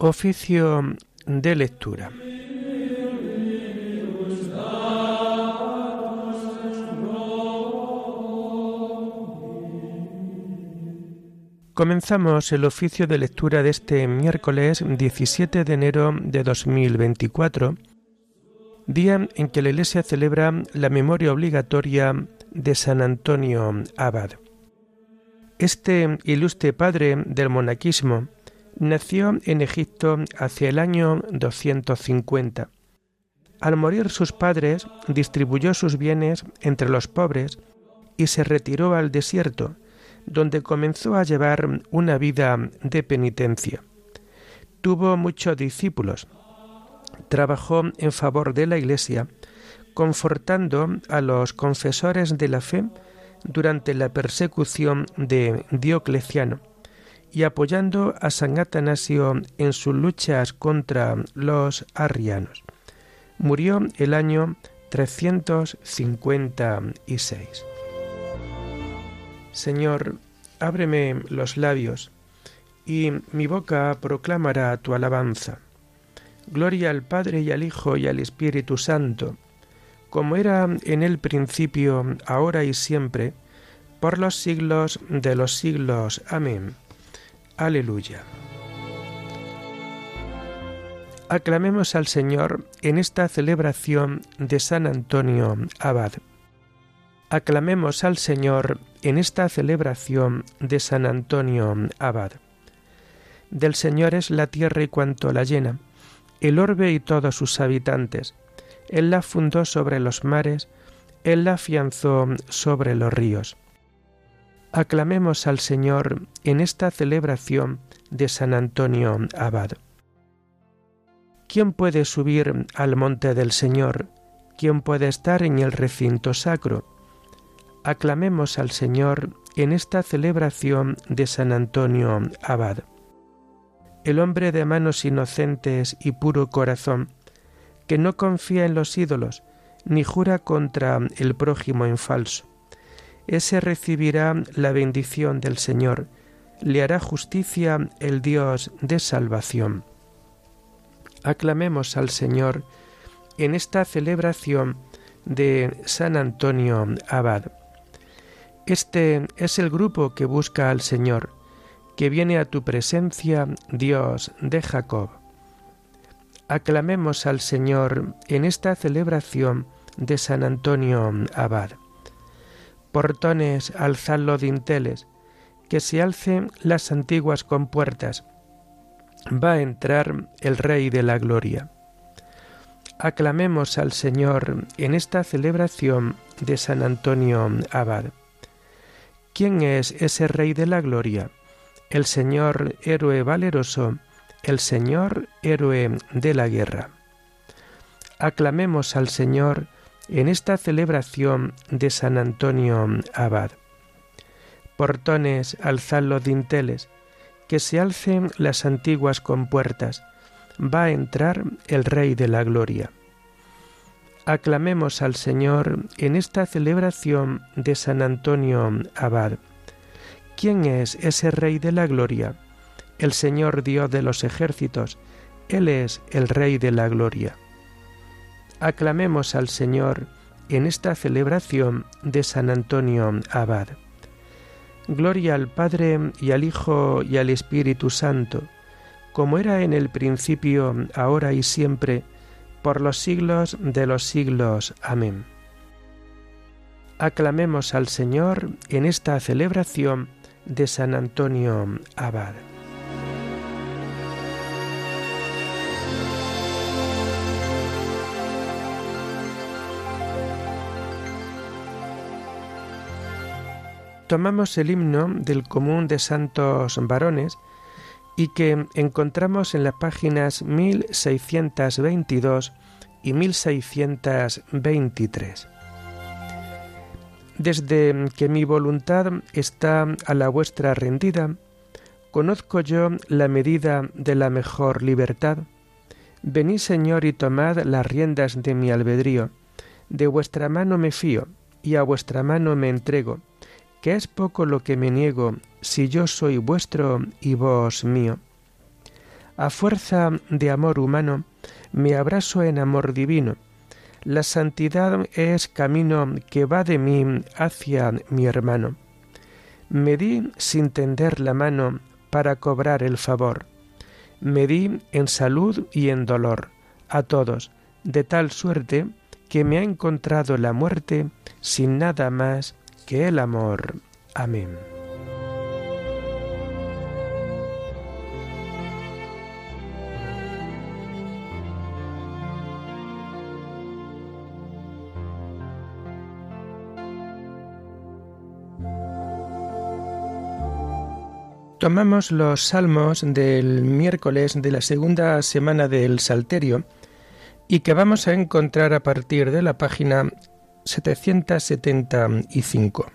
Oficio de lectura. Comenzamos el oficio de lectura de este miércoles 17 de enero de 2024, día en que la Iglesia celebra la memoria obligatoria de San Antonio Abad. Este ilustre padre del monaquismo nació en Egipto hacia el año 250. Al morir sus padres, distribuyó sus bienes entre los pobres y se retiró al desierto, donde comenzó a llevar una vida de penitencia. Tuvo muchos discípulos. Trabajó en favor de la Iglesia, confortando a los confesores de la fe durante la persecución de Diocleciano y apoyando a San Atanasio en sus luchas contra los arrianos. Murió el año 356. Señor, ábreme los labios, y mi boca proclamará tu alabanza. Gloria al Padre y al Hijo y al Espíritu Santo, como era en el principio, ahora y siempre, por los siglos de los siglos. Amén. Aleluya. Aclamemos al Señor en esta celebración de San Antonio Abad. Aclamemos al Señor en esta celebración de San Antonio Abad. Del Señor es la tierra y cuanto la llena, el orbe y todos sus habitantes. Él la fundó sobre los mares, Él la afianzó sobre los ríos. Aclamemos al Señor en esta celebración de San Antonio Abad. ¿Quién puede subir al monte del Señor? ¿Quién puede estar en el recinto sacro? aclamemos al Señor en esta celebración de San Antonio Abad. El hombre de manos inocentes y puro corazón, que no confía en los ídolos, ni jura contra el prójimo en falso. Ese recibirá la bendición del Señor, le hará justicia el Dios de salvación. Aclamemos al Señor en esta celebración de San Antonio Abad. Este es el grupo que busca al Señor, que viene a tu presencia, Dios de Jacob. Aclamemos al Señor en esta celebración de San Antonio Abad. Portones, alzad los dinteles, que se alcen las antiguas compuertas. Va a entrar el Rey de la Gloria. Aclamemos al Señor en esta celebración de San Antonio Abad. ¿Quién es ese Rey de la Gloria? El Señor héroe valeroso, el Señor héroe de la guerra. Aclamemos al Señor en esta celebración de San Antonio Abad. Portones, alzad los dinteles, que se alcen las antiguas compuertas, va a entrar el Rey de la Gloria. Aclamemos al Señor en esta celebración de San Antonio Abad. ¿Quién es ese Rey de la Gloria? El Señor Dios de los ejércitos, Él es el Rey de la Gloria. Aclamemos al Señor en esta celebración de San Antonio Abad. Gloria al Padre y al Hijo y al Espíritu Santo, como era en el principio, ahora y siempre, por los siglos de los siglos. Amén. Aclamemos al Señor en esta celebración de San Antonio Abad. Tomamos el himno del común de santos varones y que encontramos en las páginas 1622 y 1623. Desde que mi voluntad está a la vuestra rendida, conozco yo la medida de la mejor libertad. Venid, Señor, y tomad las riendas de mi albedrío. De vuestra mano me fío, y a vuestra mano me entrego, que es poco lo que me niego si yo soy vuestro y vos mío. A fuerza de amor humano, me abrazo en amor divino. La santidad es camino que va de mí hacia mi hermano. Me di sin tender la mano para cobrar el favor. Me di en salud y en dolor a todos, de tal suerte que me ha encontrado la muerte sin nada más que el amor. Amén. Tomamos los salmos del miércoles de la segunda semana del Salterio y que vamos a encontrar a partir de la página 775.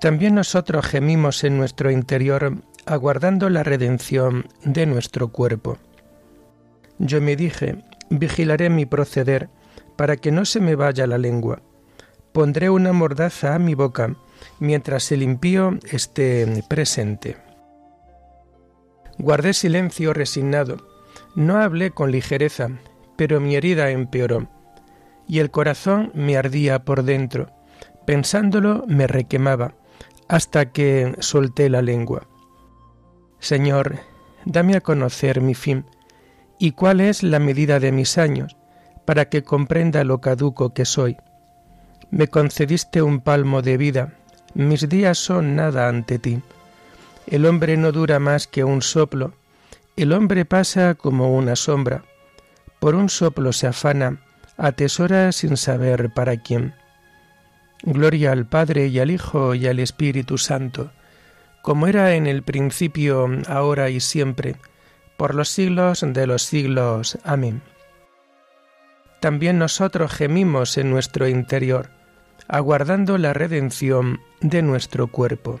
También nosotros gemimos en nuestro interior aguardando la redención de nuestro cuerpo. Yo me dije, vigilaré mi proceder para que no se me vaya la lengua. Pondré una mordaza a mi boca mientras el impío esté presente. Guardé silencio resignado, no hablé con ligereza, pero mi herida empeoró, y el corazón me ardía por dentro, pensándolo me requemaba, hasta que solté la lengua. Señor, dame a conocer mi fin, y cuál es la medida de mis años, para que comprenda lo caduco que soy. Me concediste un palmo de vida, mis días son nada ante ti. El hombre no dura más que un soplo, el hombre pasa como una sombra. Por un soplo se afana, atesora sin saber para quién. Gloria al Padre y al Hijo y al Espíritu Santo, como era en el principio, ahora y siempre, por los siglos de los siglos. Amén. También nosotros gemimos en nuestro interior aguardando la redención de nuestro cuerpo.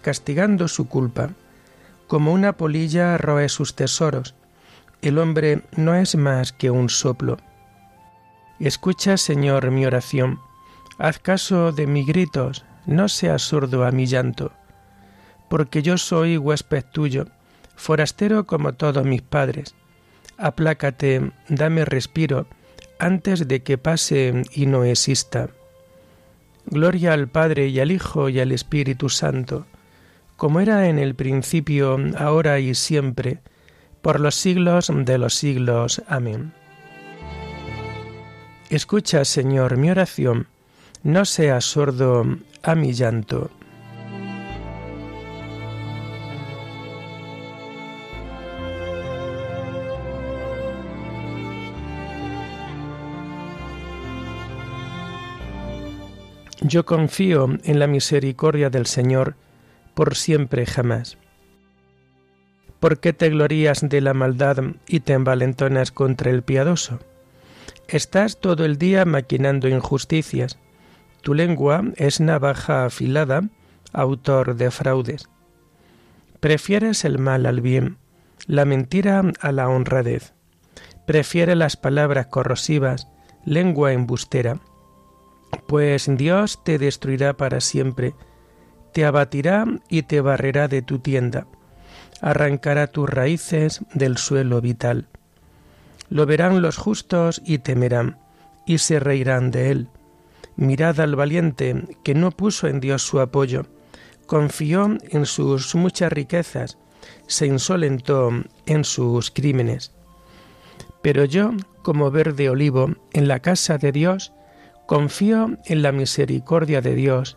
castigando su culpa. Como una polilla roe sus tesoros. El hombre no es más que un soplo. Escucha, Señor, mi oración. Haz caso de mis gritos, no seas sordo a mi llanto, porque yo soy huésped tuyo, forastero como todos mis padres. Aplácate, dame respiro, antes de que pase y no exista. Gloria al Padre y al Hijo y al Espíritu Santo, como era en el principio, ahora y siempre, por los siglos de los siglos. Amén. Escucha, Señor, mi oración, no seas sordo a mi llanto. Yo confío en la misericordia del Señor por siempre jamás. ¿Por qué te glorías de la maldad y te envalentonas contra el piadoso? Estás todo el día maquinando injusticias tu lengua es navaja afilada, autor de fraudes. Prefieres el mal al bien, la mentira a la honradez. Prefiere las palabras corrosivas, lengua embustera. Pues Dios te destruirá para siempre, te abatirá y te barrerá de tu tienda, arrancará tus raíces del suelo vital. Lo verán los justos y temerán, y se reirán de él Mirad al valiente que no puso en Dios su apoyo, confió en sus muchas riquezas, se insolentó en sus crímenes. Pero yo, como verde olivo en la casa de Dios, confío en la misericordia de Dios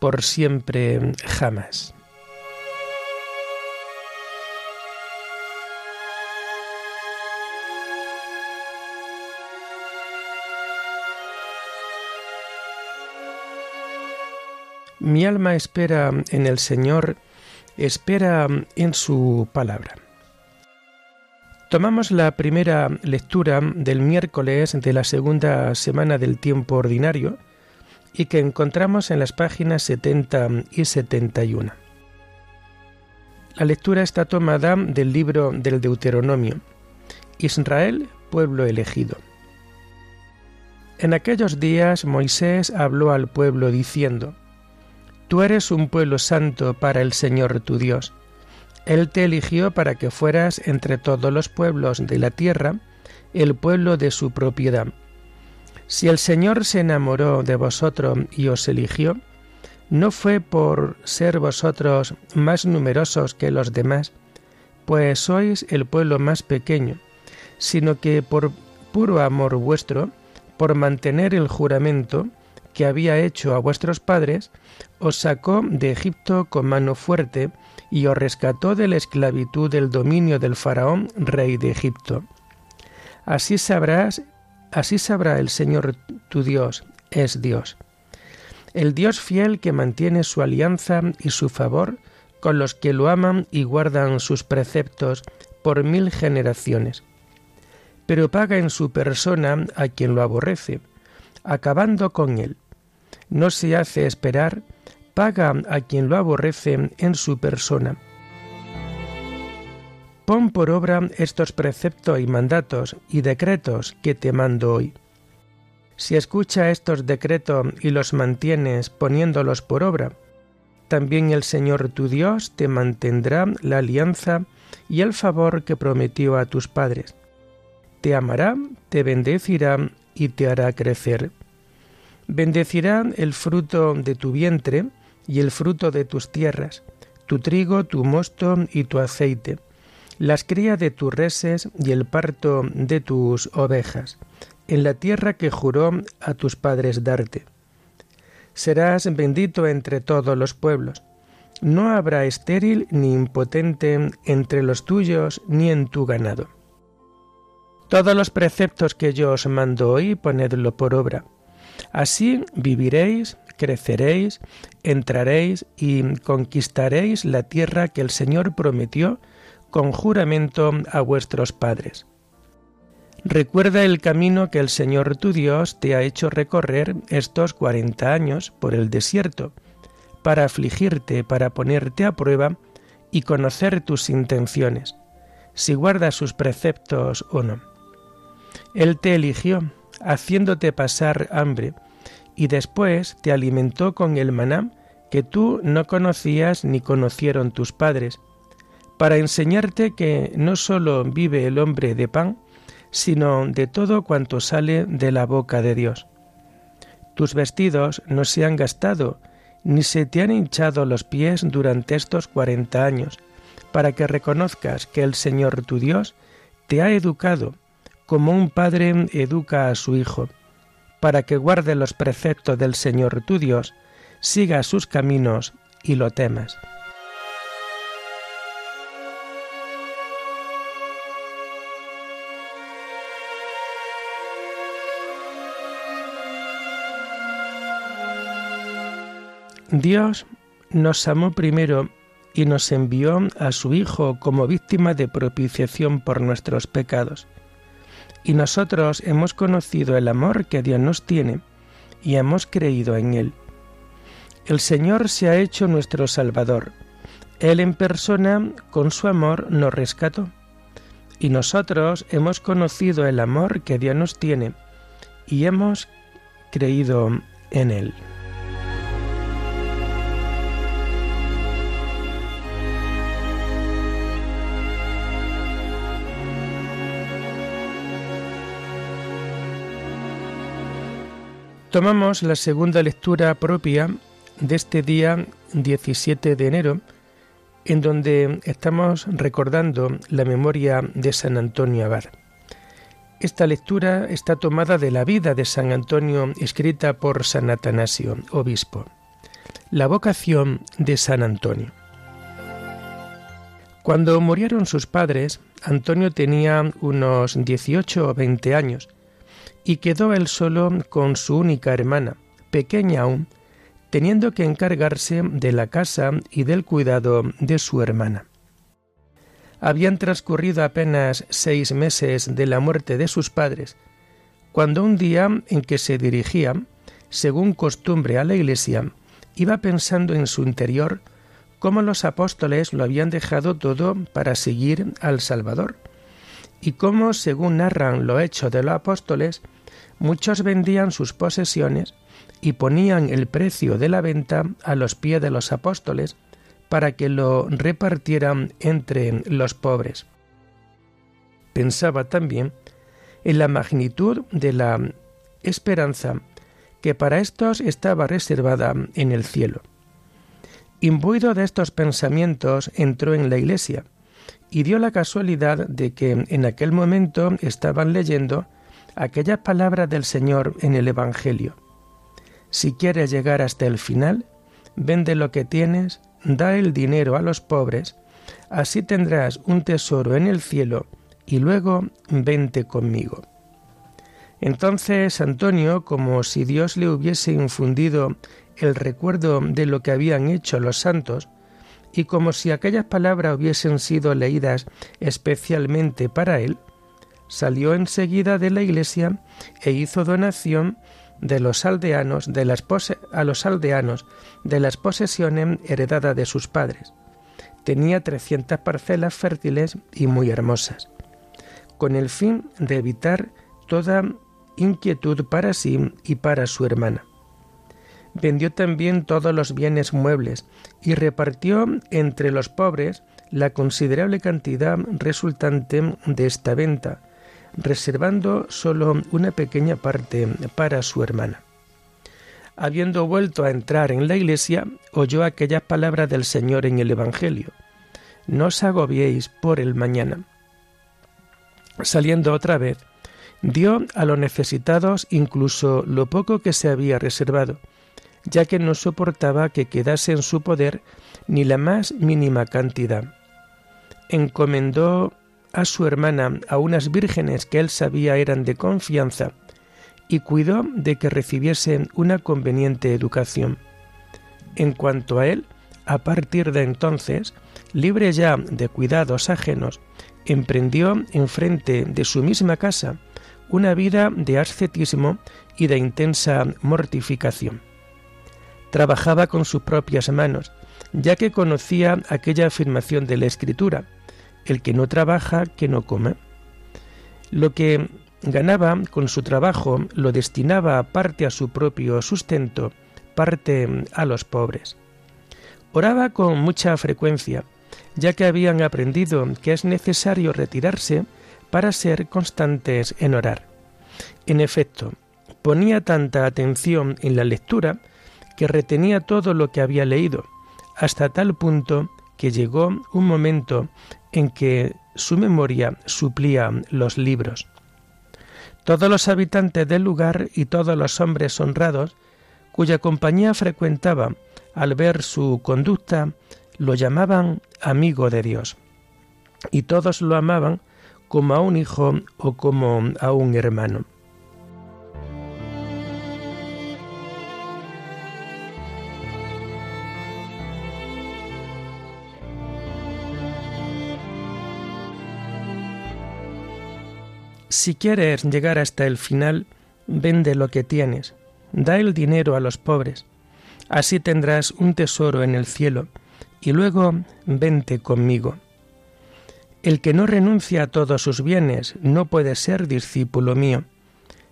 por siempre jamás. Mi alma espera en el Señor, espera en su palabra. Tomamos la primera lectura del miércoles de la segunda semana del tiempo ordinario y que encontramos en las páginas 70 y 71. La lectura está tomada del libro del Deuteronomio. Israel, pueblo elegido. En aquellos días Moisés habló al pueblo diciendo, Tú eres un pueblo santo para el Señor tu Dios. Él te eligió para que fueras entre todos los pueblos de la tierra el pueblo de su propiedad. Si el Señor se enamoró de vosotros y os eligió, no fue por ser vosotros más numerosos que los demás, pues sois el pueblo más pequeño, sino que por puro amor vuestro, por mantener el juramento, que había hecho a vuestros padres, os sacó de Egipto con mano fuerte y os rescató de la esclavitud del dominio del faraón, rey de Egipto. Así sabrás, así sabrá el Señor tu Dios, es Dios. El Dios fiel que mantiene su alianza y su favor con los que lo aman y guardan sus preceptos por mil generaciones. Pero paga en su persona a quien lo aborrece, acabando con él. No se hace esperar, paga a quien lo aborrece en su persona. Pon por obra estos preceptos y mandatos y decretos que te mando hoy. Si escucha estos decretos y los mantienes poniéndolos por obra, también el Señor tu Dios te mantendrá la alianza y el favor que prometió a tus padres. Te amará, te bendecirá y te hará crecer. Bendecirá el fruto de tu vientre y el fruto de tus tierras, tu trigo, tu mosto y tu aceite, las crías de tus reses y el parto de tus ovejas, en la tierra que juró a tus padres darte. Serás bendito entre todos los pueblos. No habrá estéril ni impotente entre los tuyos ni en tu ganado. Todos los preceptos que yo os mando hoy, ponedlo por obra. Así viviréis, creceréis, entraréis y conquistaréis la tierra que el Señor prometió con juramento a vuestros padres. Recuerda el camino que el Señor tu Dios te ha hecho recorrer estos cuarenta años por el desierto, para afligirte, para ponerte a prueba y conocer tus intenciones, si guardas sus preceptos o no. Él te eligió, haciéndote pasar hambre, y después te alimentó con el maná que tú no conocías ni conocieron tus padres, para enseñarte que no sólo vive el hombre de pan, sino de todo cuanto sale de la boca de Dios. Tus vestidos no se han gastado, ni se te han hinchado los pies durante estos cuarenta años, para que reconozcas que el Señor tu Dios te ha educado como un padre educa a su hijo, para que guarde los preceptos del Señor tu Dios, siga sus caminos y lo temas. Dios nos amó primero y nos envió a su Hijo como víctima de propiciación por nuestros pecados y nosotros hemos conocido el amor que Dios nos tiene y hemos creído en Él. El Señor se ha hecho nuestro Salvador. Él en persona, con su amor, nos rescató. Y nosotros hemos conocido el amor que Dios nos tiene y hemos creído en Él. Tomamos la segunda lectura propia de este día 17 de enero, en donde estamos recordando la memoria de San Antonio Abad. Esta lectura está tomada de la vida de San Antonio escrita por San Atanasio, obispo. La vocación de San Antonio. Cuando murieron sus padres, Antonio tenía unos 18 o 20 años y quedó él solo con su única hermana, pequeña aún, teniendo que encargarse de la casa y del cuidado de su hermana. Habían transcurrido apenas seis meses de la muerte de sus padres, cuando un día en que se dirigía, según costumbre, a la iglesia, iba pensando en su interior cómo los apóstoles lo habían dejado todo para seguir al Salvador, y cómo, según narran lo hecho de los apóstoles, muchos vendían sus posesiones y ponían el precio de la venta a los pies de los apóstoles para que lo repartieran entre los pobres. Pensaba también en la magnitud de la esperanza que para estos estaba reservada en el cielo. Imbuido de estos pensamientos, entró en la iglesia y dio la casualidad de que en aquel momento estaban leyendo aquellas palabras del Señor en el Evangelio. Si quieres llegar hasta el final, vende lo que tienes, da el dinero a los pobres, así tendrás un tesoro en el cielo, y luego vente conmigo. Entonces Antonio, como si Dios le hubiese infundido el recuerdo de lo que habían hecho los santos, y como si aquellas palabras hubiesen sido leídas especialmente para él, salió enseguida de la iglesia e hizo donación de los aldeanos a los aldeanos de las posesiones heredadas de sus padres. Tenía trescientas parcelas fértiles y muy hermosas, con el fin de evitar toda inquietud para sí y para su hermana. Vendió también todos los bienes muebles y repartió entre los pobres la considerable cantidad resultante de esta venta, reservando solo una pequeña parte para su hermana. Habiendo vuelto a entrar en la iglesia, oyó aquellas palabras del Señor en el Evangelio. No os agobiéis por el mañana. Saliendo otra vez, dio a los necesitados incluso lo poco que se había reservado, ya que no soportaba que quedase en su poder ni la más mínima cantidad. Encomendó a su hermana a unas vírgenes que él sabía eran de confianza y cuidó de que recibiesen una conveniente educación. En cuanto a él, a partir de entonces, libre ya de cuidados ajenos, emprendió en frente de su misma casa una vida de ascetismo y de intensa mortificación. Trabajaba con sus propias manos, ya que conocía aquella afirmación de la Escritura, el que no trabaja, que no come. Lo que ganaba con su trabajo lo destinaba parte a su propio sustento, parte a los pobres. Oraba con mucha frecuencia, ya que habían aprendido que es necesario retirarse para ser constantes en orar. En efecto, ponía tanta atención en la lectura que retenía todo lo que había leído, hasta tal punto que llegó un momento en que su memoria suplía los libros. Todos los habitantes del lugar y todos los hombres honrados cuya compañía frecuentaba al ver su conducta lo llamaban amigo de Dios y todos lo amaban como a un hijo o como a un hermano. Si quieres llegar hasta el final, vende lo que tienes, da el dinero a los pobres, así tendrás un tesoro en el cielo, y luego vente conmigo. El que no renuncia a todos sus bienes no puede ser discípulo mío,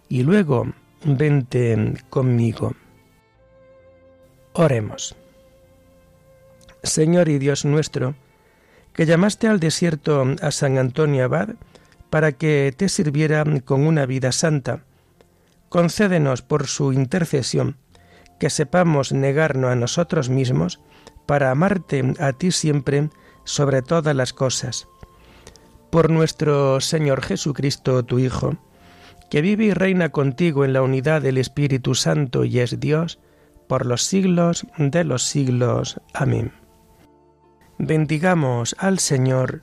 y luego vente conmigo. Oremos. Señor y Dios nuestro, que llamaste al desierto a San Antonio Abad, para que te sirviera con una vida santa. concédenos por su intercesión que sepamos negarnos a nosotros mismos para amarte a ti siempre sobre todas las cosas. Por nuestro Señor Jesucristo, tu Hijo, que vive y reina contigo en la unidad del Espíritu Santo y es Dios, por los siglos de los siglos. Amén. Bendigamos al Señor,